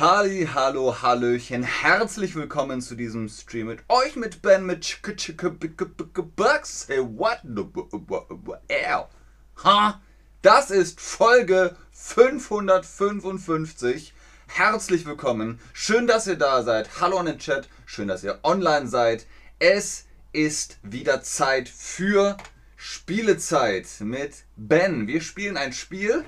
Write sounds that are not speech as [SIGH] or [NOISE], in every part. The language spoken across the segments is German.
Halli, hallo, hallöchen, herzlich willkommen zu diesem Stream mit euch, mit Ben, mit Bugs. Hey, what? Ha? Das ist Folge 555. Herzlich willkommen. Schön, dass ihr da seid. Hallo an den Chat. Schön, dass ihr online seid. Es ist wieder Zeit für Spielezeit mit Ben. Wir spielen ein Spiel.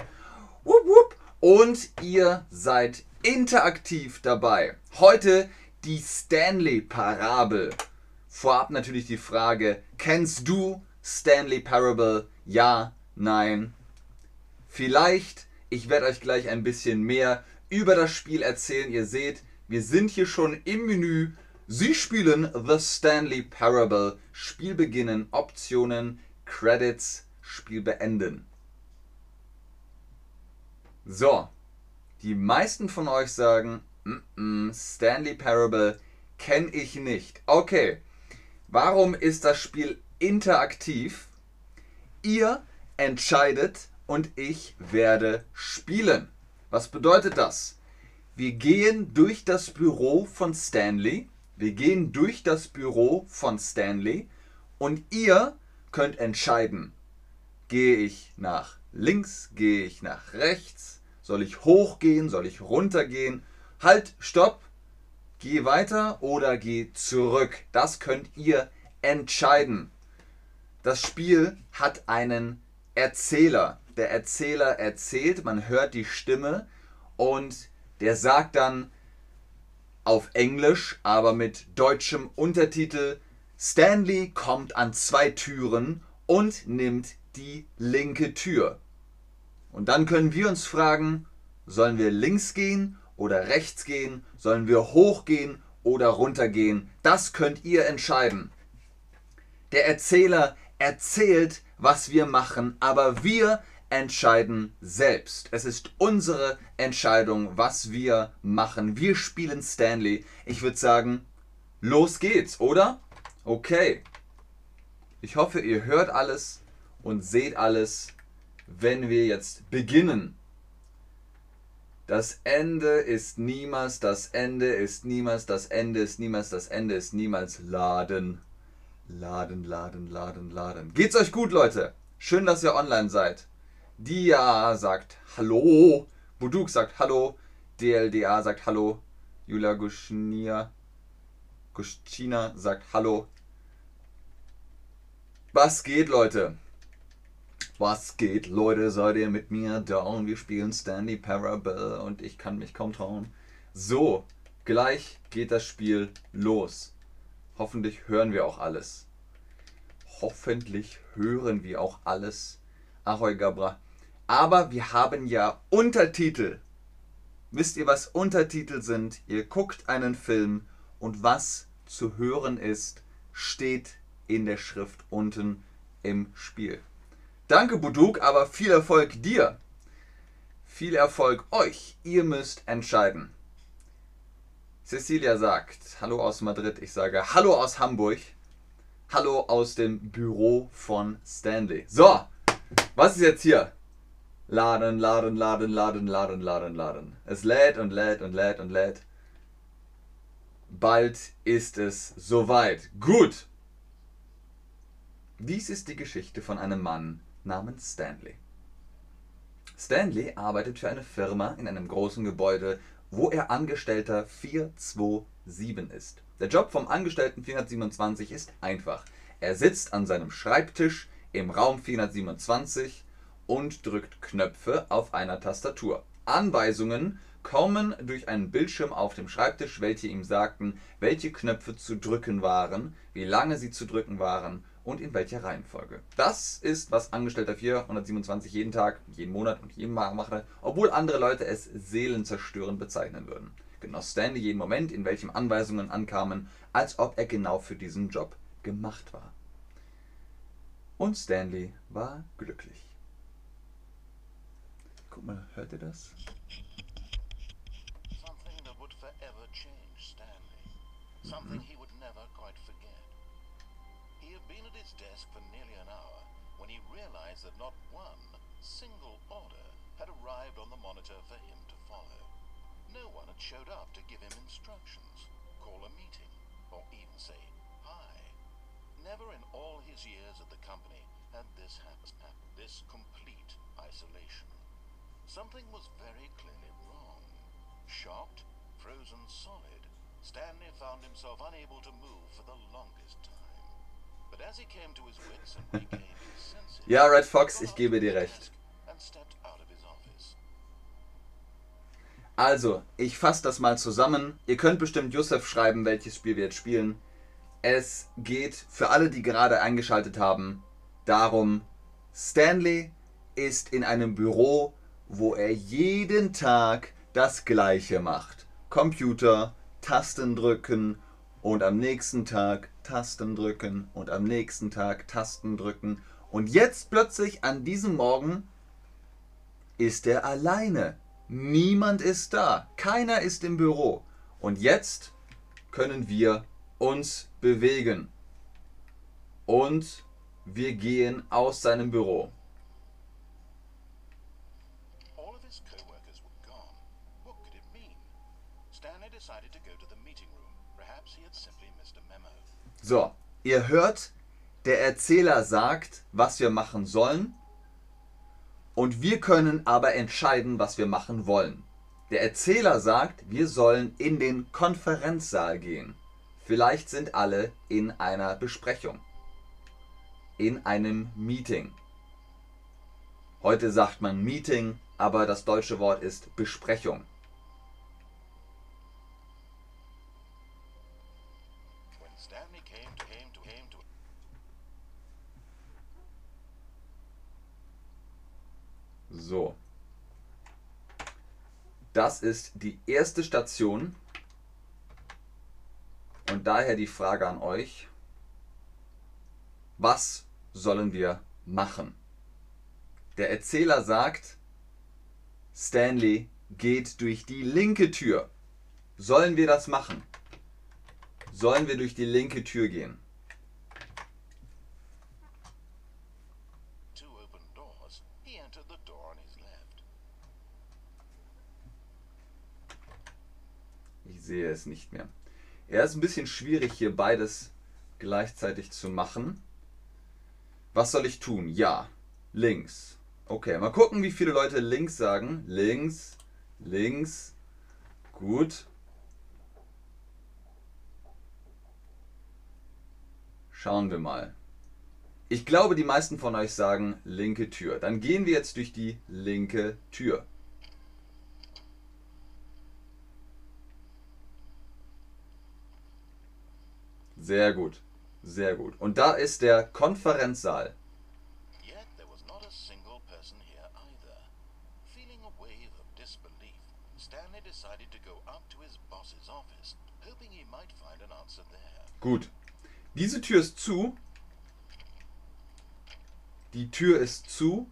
Und ihr seid interaktiv dabei. Heute die Stanley-Parabel. Vorab natürlich die Frage, kennst du Stanley Parable? Ja, nein. Vielleicht, ich werde euch gleich ein bisschen mehr über das Spiel erzählen. Ihr seht, wir sind hier schon im Menü. Sie spielen The Stanley Parable. Spiel beginnen, Optionen, Credits, Spiel beenden. So, die meisten von euch sagen, mm -mm, Stanley Parable kenne ich nicht. Okay, warum ist das Spiel interaktiv? Ihr entscheidet und ich werde spielen. Was bedeutet das? Wir gehen durch das Büro von Stanley. Wir gehen durch das Büro von Stanley und ihr könnt entscheiden, gehe ich nach links, gehe ich nach rechts, soll ich hochgehen? Soll ich runtergehen? Halt, stopp. Geh weiter oder geh zurück. Das könnt ihr entscheiden. Das Spiel hat einen Erzähler. Der Erzähler erzählt, man hört die Stimme und der sagt dann auf Englisch, aber mit deutschem Untertitel, Stanley kommt an zwei Türen und nimmt die linke Tür. Und dann können wir uns fragen, sollen wir links gehen oder rechts gehen? Sollen wir hochgehen oder runtergehen? Das könnt ihr entscheiden. Der Erzähler erzählt, was wir machen, aber wir entscheiden selbst. Es ist unsere Entscheidung, was wir machen. Wir spielen Stanley. Ich würde sagen, los geht's, oder? Okay. Ich hoffe, ihr hört alles und seht alles wenn wir jetzt beginnen. Das Ende ist niemals, das Ende ist niemals, das Ende ist niemals, das Ende ist niemals laden. Laden, laden, laden, laden. Geht's euch gut, Leute? Schön, dass ihr online seid. Dia sagt Hallo. Buduk sagt Hallo. DLDA sagt Hallo. Julia Guschnia. Guschina sagt Hallo. Was geht, Leute? Was geht, Leute? Seid ihr mit mir down? Wir spielen Stanley Parable und ich kann mich kaum trauen. So, gleich geht das Spiel los. Hoffentlich hören wir auch alles. Hoffentlich hören wir auch alles. Ahoi Gabra. Aber wir haben ja Untertitel. Wisst ihr, was Untertitel sind? Ihr guckt einen Film und was zu hören ist, steht in der Schrift unten im Spiel. Danke, Buduk, aber viel Erfolg dir. Viel Erfolg euch. Ihr müsst entscheiden. Cecilia sagt, hallo aus Madrid. Ich sage, hallo aus Hamburg. Hallo aus dem Büro von Stanley. So, was ist jetzt hier? Laden, laden, laden, laden, laden, laden, laden. Es lädt und lädt und lädt und lädt. Bald ist es soweit. Gut. Dies ist die Geschichte von einem Mann, namens Stanley. Stanley arbeitet für eine Firma in einem großen Gebäude, wo er Angestellter 427 ist. Der Job vom Angestellten 427 ist einfach. Er sitzt an seinem Schreibtisch im Raum 427 und drückt Knöpfe auf einer Tastatur. Anweisungen kommen durch einen Bildschirm auf dem Schreibtisch, welche ihm sagten, welche Knöpfe zu drücken waren, wie lange sie zu drücken waren und in welcher Reihenfolge. Das ist, was Angestellter 427 jeden Tag, jeden Monat und jeden Mal machte, obwohl andere Leute es seelenzerstörend bezeichnen würden. Genoss Stanley jeden Moment, in welchem Anweisungen ankamen, als ob er genau für diesen Job gemacht war. Und Stanley war glücklich. Guck mal, hört ihr das? Something that would forever change Stanley. Something he would never quite forget. been at his desk for nearly an hour when he realized that not one single order had arrived on the monitor for him to follow. No one had showed up to give him instructions, call a meeting, or even say hi. Never in all his years at the company had this happened. This complete isolation. Something was very clearly wrong. Shocked, frozen solid, Stanley found himself unable to move for the longest time. [LAUGHS] Ja, Red Fox, ich gebe dir recht. Also, ich fasse das mal zusammen. Ihr könnt bestimmt Josef schreiben, welches Spiel wir jetzt spielen. Es geht für alle, die gerade eingeschaltet haben, darum, Stanley ist in einem Büro, wo er jeden Tag das Gleiche macht. Computer, Tasten drücken und am nächsten Tag Tasten drücken und am nächsten Tag Tasten drücken. Und jetzt plötzlich an diesem Morgen ist er alleine. Niemand ist da. Keiner ist im Büro. Und jetzt können wir uns bewegen. Und wir gehen aus seinem Büro. All of his co-workers were gone. What could it mean? Stanley decided to go to the meeting room. Perhaps he had simply missed a memo. So, ihr hört, der Erzähler sagt, was wir machen sollen. Und wir können aber entscheiden, was wir machen wollen. Der Erzähler sagt, wir sollen in den Konferenzsaal gehen. Vielleicht sind alle in einer Besprechung. In einem Meeting. Heute sagt man Meeting, aber das deutsche Wort ist Besprechung. When Stanley came to came to came to So. Das ist die erste Station. Und daher die Frage an euch. Was sollen wir machen? Der Erzähler sagt, Stanley geht durch die linke Tür. Sollen wir das machen? Sollen wir durch die linke Tür gehen? Sehe es nicht mehr. Er ist ein bisschen schwierig hier beides gleichzeitig zu machen. Was soll ich tun? Ja, links. Okay, mal gucken, wie viele Leute links sagen. Links, links. Gut. Schauen wir mal. Ich glaube, die meisten von euch sagen linke Tür. Dann gehen wir jetzt durch die linke Tür. Sehr gut. Sehr gut. Und da ist der Konferenzsaal. Yet there was not a single person here either. Feeling a wave of disbelief, Stanley decided to go up to his boss's office, hoping he might find an answer there. Gut. Diese Tür ist zu. Die Tür ist zu.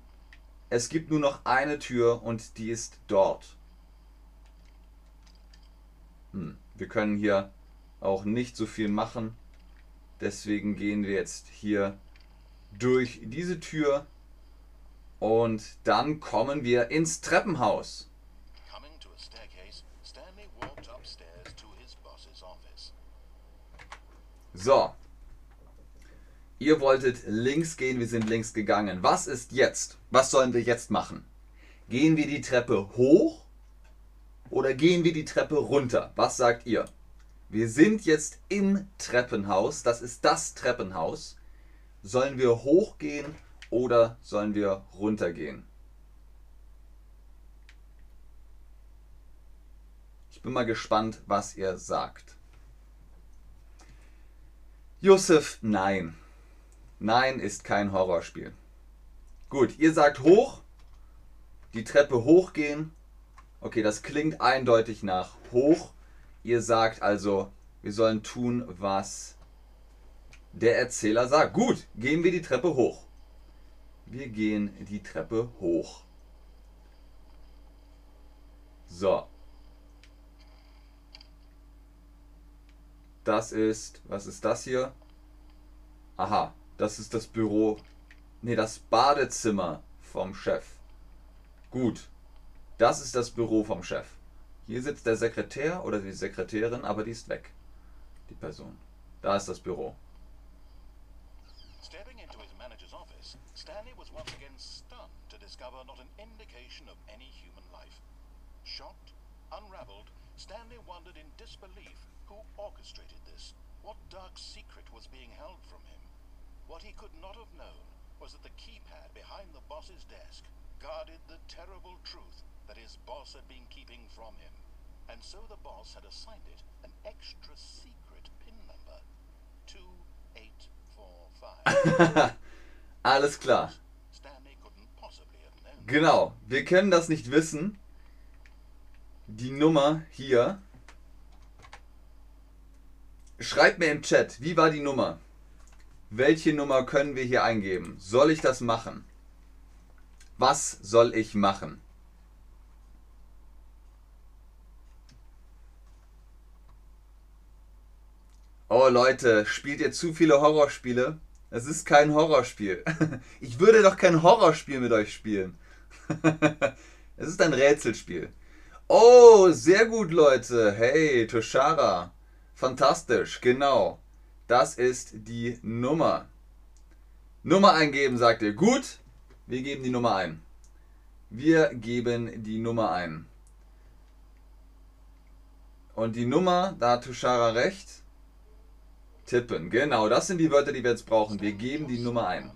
Es gibt nur noch eine Tür und die ist dort. Hm. Wir können hier auch nicht so viel machen. Deswegen gehen wir jetzt hier durch diese Tür und dann kommen wir ins Treppenhaus. So. Ihr wolltet links gehen, wir sind links gegangen. Was ist jetzt? Was sollen wir jetzt machen? Gehen wir die Treppe hoch oder gehen wir die Treppe runter? Was sagt ihr? Wir sind jetzt im Treppenhaus. Das ist das Treppenhaus. Sollen wir hochgehen oder sollen wir runtergehen? Ich bin mal gespannt, was ihr sagt. Josef, nein. Nein ist kein Horrorspiel. Gut, ihr sagt hoch. Die Treppe hochgehen. Okay, das klingt eindeutig nach hoch. Ihr sagt also, wir sollen tun, was der Erzähler sagt. Gut, gehen wir die Treppe hoch. Wir gehen die Treppe hoch. So. Das ist, was ist das hier? Aha, das ist das Büro, nee, das Badezimmer vom Chef. Gut, das ist das Büro vom Chef. Hier sitzt der Sekretär oder die Sekretärin, aber die ist weg. Die Person. Da ist das Büro. Stanley was once again stunned to discover not an indication of any human life. Shocked, unraveled, Stanley wondered in disbelief who orchestrated this, what dark secret was being held from him. What he could not have known was that the keypad behind the boss's desk guarded the terrible truth that his boss had been keeping from him. And so the boss had assigned it an extra secret pin number 2845. [LAUGHS] Alles klar. Genau. Wir können das nicht wissen. Die Nummer hier. Schreibt mir im Chat, wie war die Nummer? Welche Nummer können wir hier eingeben? Soll ich das machen? Was soll ich machen? Oh Leute, spielt ihr zu viele Horrorspiele? Es ist kein Horrorspiel. [LAUGHS] Ich würde doch kein Horrorspiel mit euch spielen. [LAUGHS] Es ist ein Rätselspiel. Oh, sehr gut, Leute. Hey, Toshara. Fantastisch, genau. Das ist die Nummer. Nummer eingeben, sagt ihr. Gut, wir geben die Nummer ein. Wir geben die Nummer ein. Und die Nummer, da hat Tushara recht. Tippen, genau, das sind die Wörter, die wir jetzt brauchen. Wir geben die Nummer ein.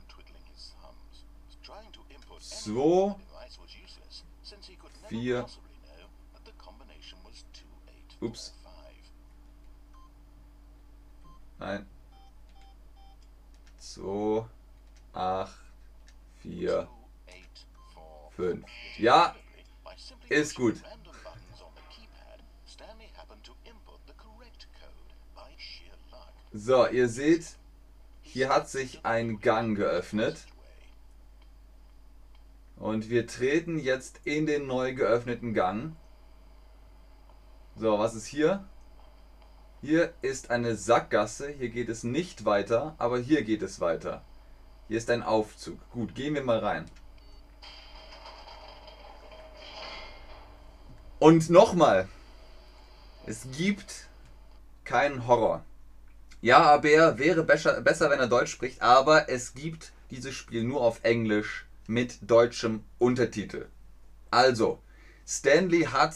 So, vier, Ups. Nein. 2, 8, 4, 5. Ja, ist gut. So, ihr seht, hier hat sich ein Gang geöffnet. Und wir treten jetzt in den neu geöffneten Gang. So, was ist hier? Hier ist eine Sackgasse. Hier geht es nicht weiter, aber hier geht es weiter. Hier ist ein Aufzug. Gut, gehen wir mal rein. Und nochmal. Es gibt keinen Horror. Ja, aber wäre besser, besser, wenn er Deutsch spricht, aber es gibt dieses Spiel nur auf Englisch mit deutschem Untertitel. Also, Stanley hat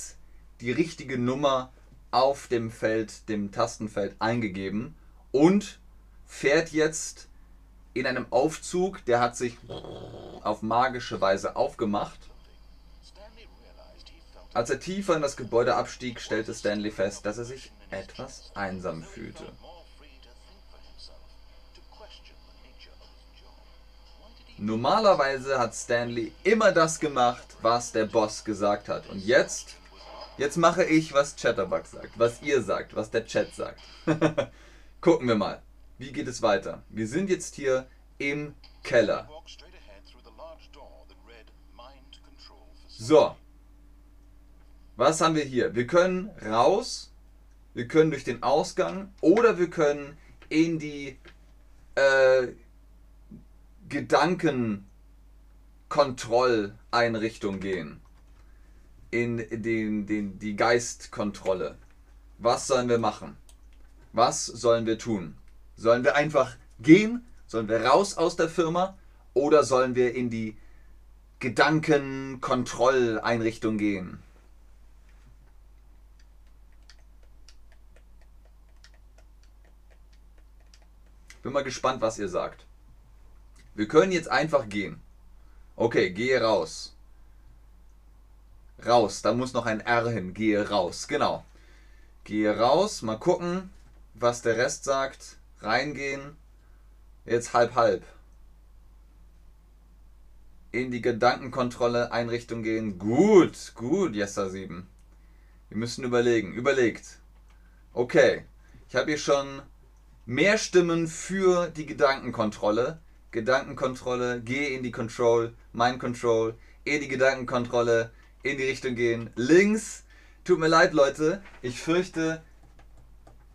die richtige Nummer auf dem Feld, dem Tastenfeld eingegeben und fährt jetzt in einem Aufzug, der hat sich auf magische Weise aufgemacht. Als er tiefer in das Gebäude abstieg, stellte Stanley fest, dass er sich etwas einsam fühlte. Normalerweise hat Stanley immer das gemacht, was der Boss gesagt hat. Und jetzt, jetzt mache ich, was Chatterbug sagt, was ihr sagt, was der Chat sagt. [LAUGHS] Gucken wir mal, wie geht es weiter? Wir sind jetzt hier im Keller. So, was haben wir hier? Wir können raus, wir können durch den Ausgang oder wir können in die äh, Gedankenkontrolleinrichtung gehen. In den, den, die Geistkontrolle. Was sollen wir machen? Was sollen wir tun? Sollen wir einfach gehen? Sollen wir raus aus der Firma? Oder sollen wir in die Gedankenkontrolleinrichtung gehen? Bin mal gespannt, was ihr sagt. Wir können jetzt einfach gehen. Okay, gehe raus. Raus, da muss noch ein R hin. Gehe raus, genau. Gehe raus, mal gucken, was der Rest sagt. Reingehen. Jetzt halb halb. In die Gedankenkontrolle Einrichtung gehen. Gut, gut, Jessa 7. Wir müssen überlegen. Überlegt. Okay. Ich habe hier schon mehr Stimmen für die Gedankenkontrolle. Gedankenkontrolle, geh in die Control, Mind Control, in die Gedankenkontrolle, in die Richtung gehen. Links, tut mir leid, Leute, ich fürchte,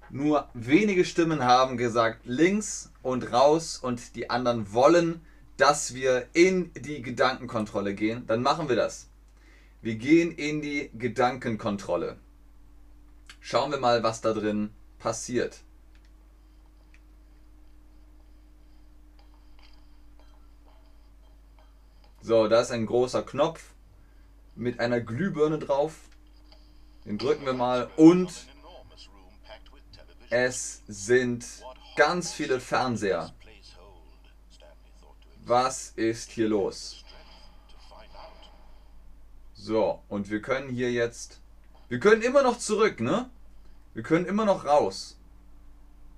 nur wenige Stimmen haben gesagt links und raus und die anderen wollen, dass wir in die Gedankenkontrolle gehen. Dann machen wir das. Wir gehen in die Gedankenkontrolle. Schauen wir mal, was da drin passiert. So, da ist ein großer Knopf mit einer Glühbirne drauf. Den drücken wir mal und es sind ganz viele Fernseher. Was ist hier los? So, und wir können hier jetzt. Wir können immer noch zurück, ne? Wir können immer noch raus.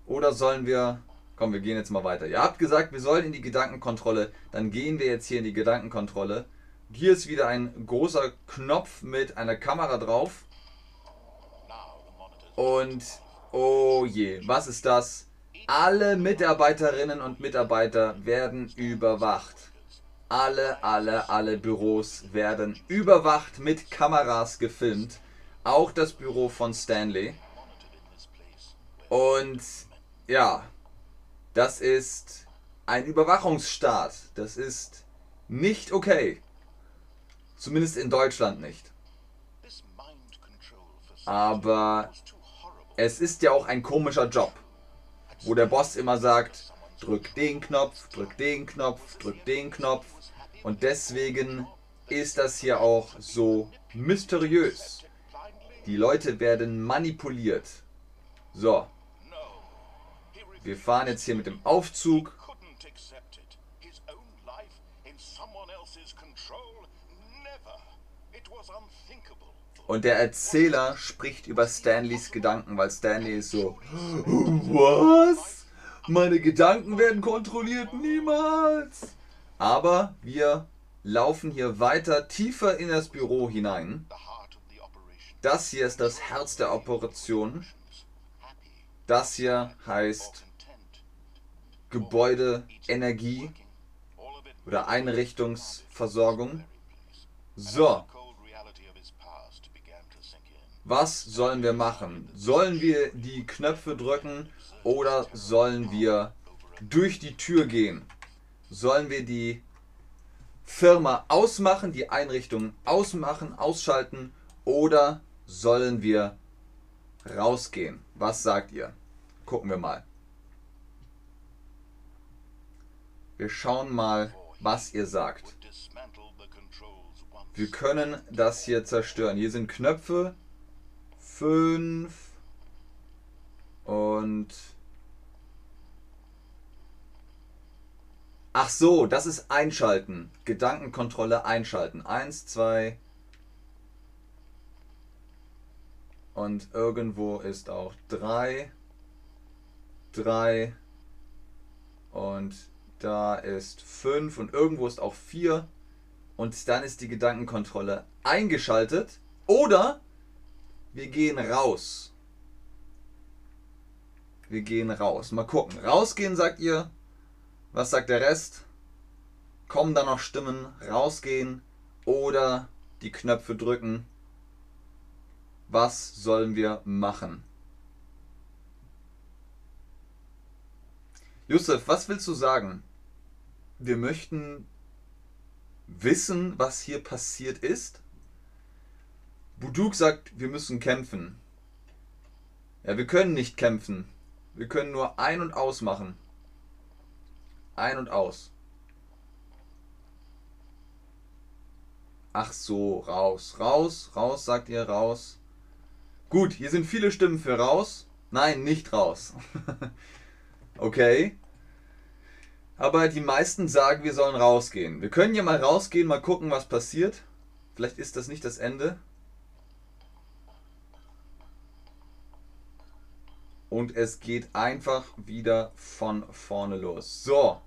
Oder sollen wir. Komm, wir gehen jetzt mal weiter. Ihr habt gesagt, wir sollen in die Gedankenkontrolle. Dann gehen wir jetzt hier in die Gedankenkontrolle. Hier ist wieder ein großer Knopf mit einer Kamera drauf. Und oh je, was ist das? Alle Mitarbeiterinnen und Mitarbeiter werden überwacht. Alle, alle, alle Büros werden überwacht mit Kameras gefilmt. Auch das Büro von Stanley. Und ja, das ist ein Überwachungsstaat. Das ist nicht okay. Zumindest in Deutschland nicht. Aber es ist ja auch ein komischer Job, wo der Boss immer sagt, drück den Knopf, drück den Knopf, drück den Knopf. Und deswegen ist das hier auch so mysteriös. Die Leute werden manipuliert. So. Wir fahren jetzt hier mit dem Aufzug. Und der Erzähler spricht über Stanleys Gedanken, weil Stanley ist so, was? Meine Gedanken werden kontrolliert? Niemals! Aber wir laufen hier weiter tiefer in das Büro hinein. Das hier ist das Herz der Operation. Das hier heißt. Gebäude, Energie oder Einrichtungsversorgung. So, was sollen wir machen? Sollen wir die Knöpfe drücken oder sollen wir durch die Tür gehen? Sollen wir die Firma ausmachen, die Einrichtung ausmachen, ausschalten oder sollen wir rausgehen? Was sagt ihr? Gucken wir mal. Wir schauen mal, was ihr sagt. Wir können das hier zerstören. Hier sind Knöpfe. Fünf. Und. Ach so, das ist einschalten. Gedankenkontrolle einschalten. Eins, zwei. Und irgendwo ist auch drei. Drei. Und da ist fünf. Und irgendwo ist auch vier und dann ist die Gedankenkontrolle eingeschaltet oder wir gehen raus. Wir gehen raus. Mal gucken. Rausgehen, sagt ihr. Was sagt der Rest? Kommen da noch Stimmen? Rausgehen oder die Knöpfe drücken? Was sollen wir machen? Yusuf, was willst du sagen? Wir möchten wissen, was hier passiert ist? Buduk sagt, wir müssen kämpfen. Ja, wir können nicht kämpfen. Wir können nur ein- und aus machen. Ein und aus. Ach so, raus. Raus, raus, sagt ihr, raus. Gut, hier sind viele Stimmen für raus. Nein, nicht raus. [LAUGHS] okay. Aber die meisten sagen, wir sollen rausgehen. Wir können ja mal rausgehen, mal gucken, was passiert. Vielleicht ist das nicht das Ende. Und es geht einfach wieder von vorne los. So,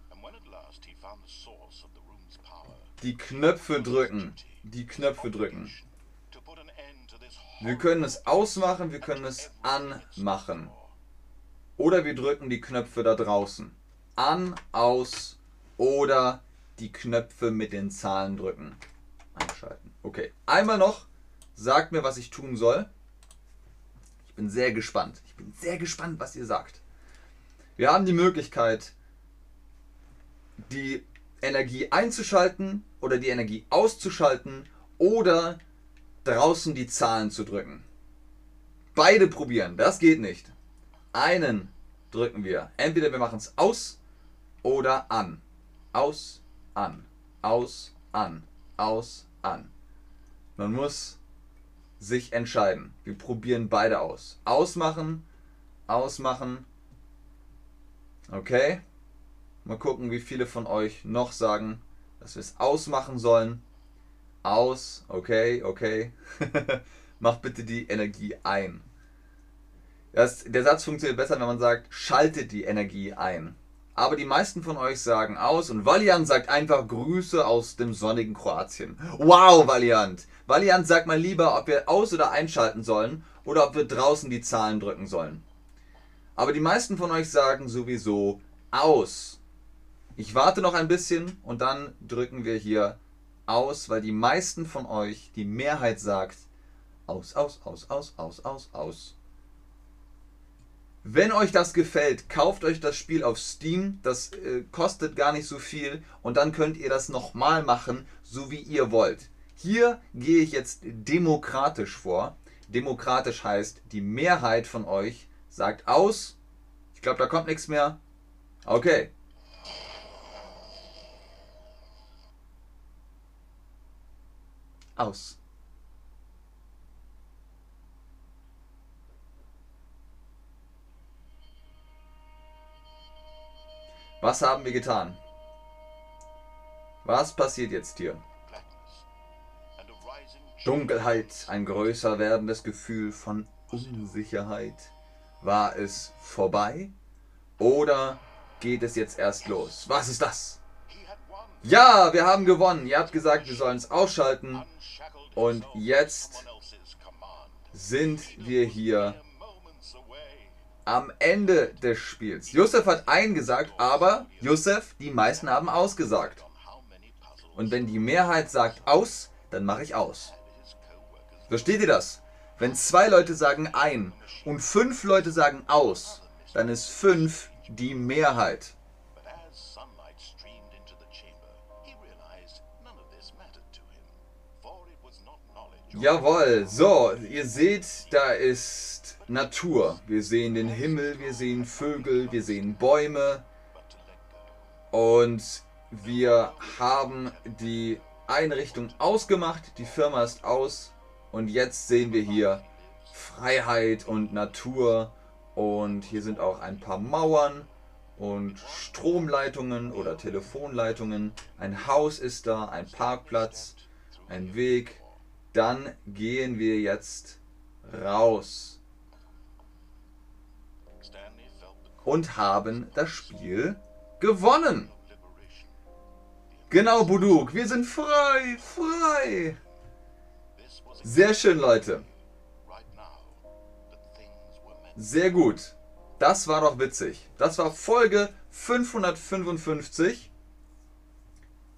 die Knöpfe drücken. Die Knöpfe drücken. Wir können es ausmachen, wir können es anmachen. Oder wir drücken die Knöpfe da draußen. An, aus oder die Knöpfe mit den Zahlen drücken. Einschalten. Okay. Einmal noch. Sagt mir, was ich tun soll. Ich bin sehr gespannt. Ich bin sehr gespannt, was ihr sagt. Wir haben die Möglichkeit, die Energie einzuschalten oder die Energie auszuschalten oder draußen die Zahlen zu drücken. beide probieren. Das geht nicht. Einen drücken wir. Entweder wir machen es aus oder an. Aus, an. Aus, an. Aus, an. Man muss sich entscheiden. Wir probieren beide aus. Ausmachen, ausmachen. Okay. Mal gucken, wie viele von euch noch sagen, dass wir es ausmachen sollen. Aus, okay, okay. [LAUGHS] Macht bitte die Energie ein. Das, der Satz funktioniert besser, wenn man sagt, schaltet die Energie ein. Aber die meisten von euch sagen aus und Valiant sagt einfach Grüße aus dem sonnigen Kroatien. Wow, Valiant! Valiant sagt mal lieber, ob wir aus- oder einschalten sollen oder ob wir draußen die Zahlen drücken sollen. Aber die meisten von euch sagen sowieso aus. Ich warte noch ein bisschen und dann drücken wir hier aus, weil die meisten von euch, die Mehrheit sagt aus, aus, aus, aus, aus, aus, aus. Wenn euch das gefällt, kauft euch das Spiel auf Steam. Das äh, kostet gar nicht so viel und dann könnt ihr das nochmal machen, so wie ihr wollt. Hier gehe ich jetzt demokratisch vor. Demokratisch heißt, die Mehrheit von euch sagt aus. Ich glaube, da kommt nichts mehr. Okay. Aus. Was haben wir getan? Was passiert jetzt hier? Dunkelheit, ein größer werdendes Gefühl von Unsicherheit. War es vorbei? Oder geht es jetzt erst los? Was ist das? Ja, wir haben gewonnen. Ihr habt gesagt, wir sollen es ausschalten. Und jetzt sind wir hier am Ende des Spiels. Josef hat eingesagt, aber Josef, die meisten haben ausgesagt. Und wenn die Mehrheit sagt aus, dann mache ich aus. Versteht ihr das? Wenn zwei Leute sagen ein und fünf Leute sagen aus, dann ist fünf die Mehrheit. Jawohl, so, ihr seht, da ist Natur. Wir sehen den Himmel, wir sehen Vögel, wir sehen Bäume. Und wir haben die Einrichtung ausgemacht, die Firma ist aus. Und jetzt sehen wir hier Freiheit und Natur. Und hier sind auch ein paar Mauern und Stromleitungen oder Telefonleitungen. Ein Haus ist da, ein Parkplatz, ein Weg. Dann gehen wir jetzt raus und haben das Spiel gewonnen. Genau, Buduk, wir sind frei, frei. Sehr schön, Leute. Sehr gut. Das war doch witzig. Das war Folge 555.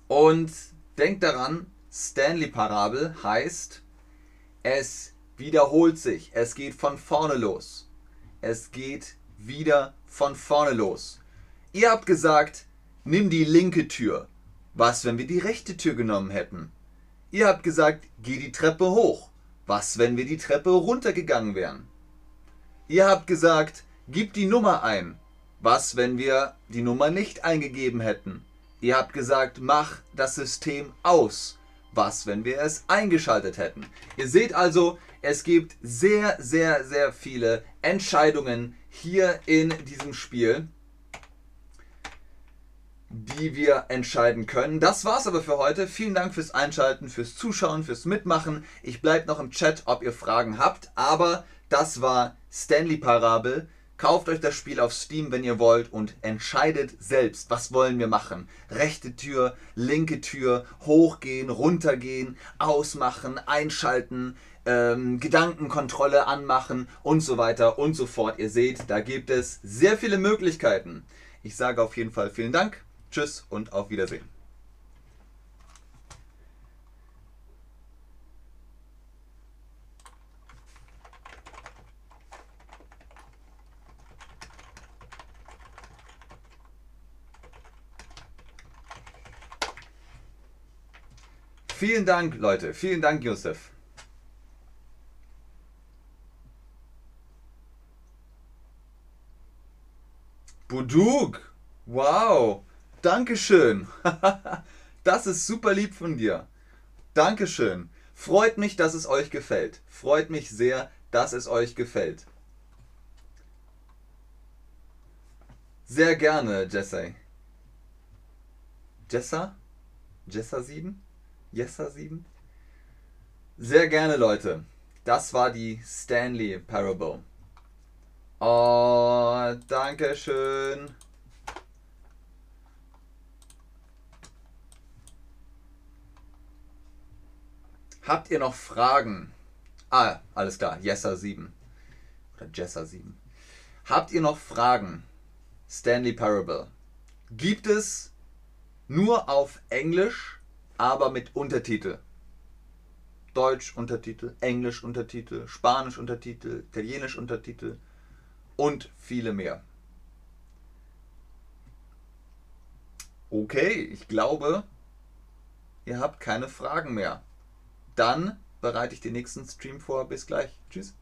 Und denkt daran, Stanley-Parabel heißt, es wiederholt sich. Es geht von vorne los. Es geht wieder von vorne los. Ihr habt gesagt, nimm die linke Tür. Was, wenn wir die rechte Tür genommen hätten? Ihr habt gesagt, geh die Treppe hoch. Was, wenn wir die Treppe runtergegangen wären? Ihr habt gesagt, gib die Nummer ein. Was, wenn wir die Nummer nicht eingegeben hätten? Ihr habt gesagt, mach das System aus. Was, wenn wir es eingeschaltet hätten? Ihr seht also, es gibt sehr, sehr, sehr viele Entscheidungen hier in diesem Spiel die wir entscheiden können. Das war's aber für heute. Vielen Dank fürs Einschalten, fürs Zuschauen, fürs Mitmachen. Ich bleibe noch im Chat, ob ihr Fragen habt. Aber das war Stanley Parabel. Kauft euch das Spiel auf Steam, wenn ihr wollt und entscheidet selbst, was wollen wir machen. Rechte Tür, linke Tür, hochgehen, runtergehen, ausmachen, einschalten, ähm, Gedankenkontrolle anmachen und so weiter und so fort. Ihr seht, da gibt es sehr viele Möglichkeiten. Ich sage auf jeden Fall vielen Dank. Tschüss und auf Wiedersehen. Vielen Dank, Leute. Vielen Dank, Josef. Buduk. Wow. Dankeschön. [LAUGHS] das ist super lieb von dir. Dankeschön. Freut mich, dass es euch gefällt. Freut mich sehr, dass es euch gefällt. Sehr gerne, Jesse. Jessa? Jessa 7? Jessa 7? Sehr gerne, Leute. Das war die Stanley Parable. Oh, danke schön. Habt ihr noch Fragen? Ah, alles klar. Jessa 7. Oder Jessa 7. Habt ihr noch Fragen? Stanley Parable. Gibt es nur auf Englisch, aber mit Untertitel. Deutsch Untertitel, Englisch Untertitel, Spanisch Untertitel, Italienisch Untertitel und viele mehr. Okay, ich glaube, ihr habt keine Fragen mehr. Dann bereite ich den nächsten Stream vor. Bis gleich. Tschüss.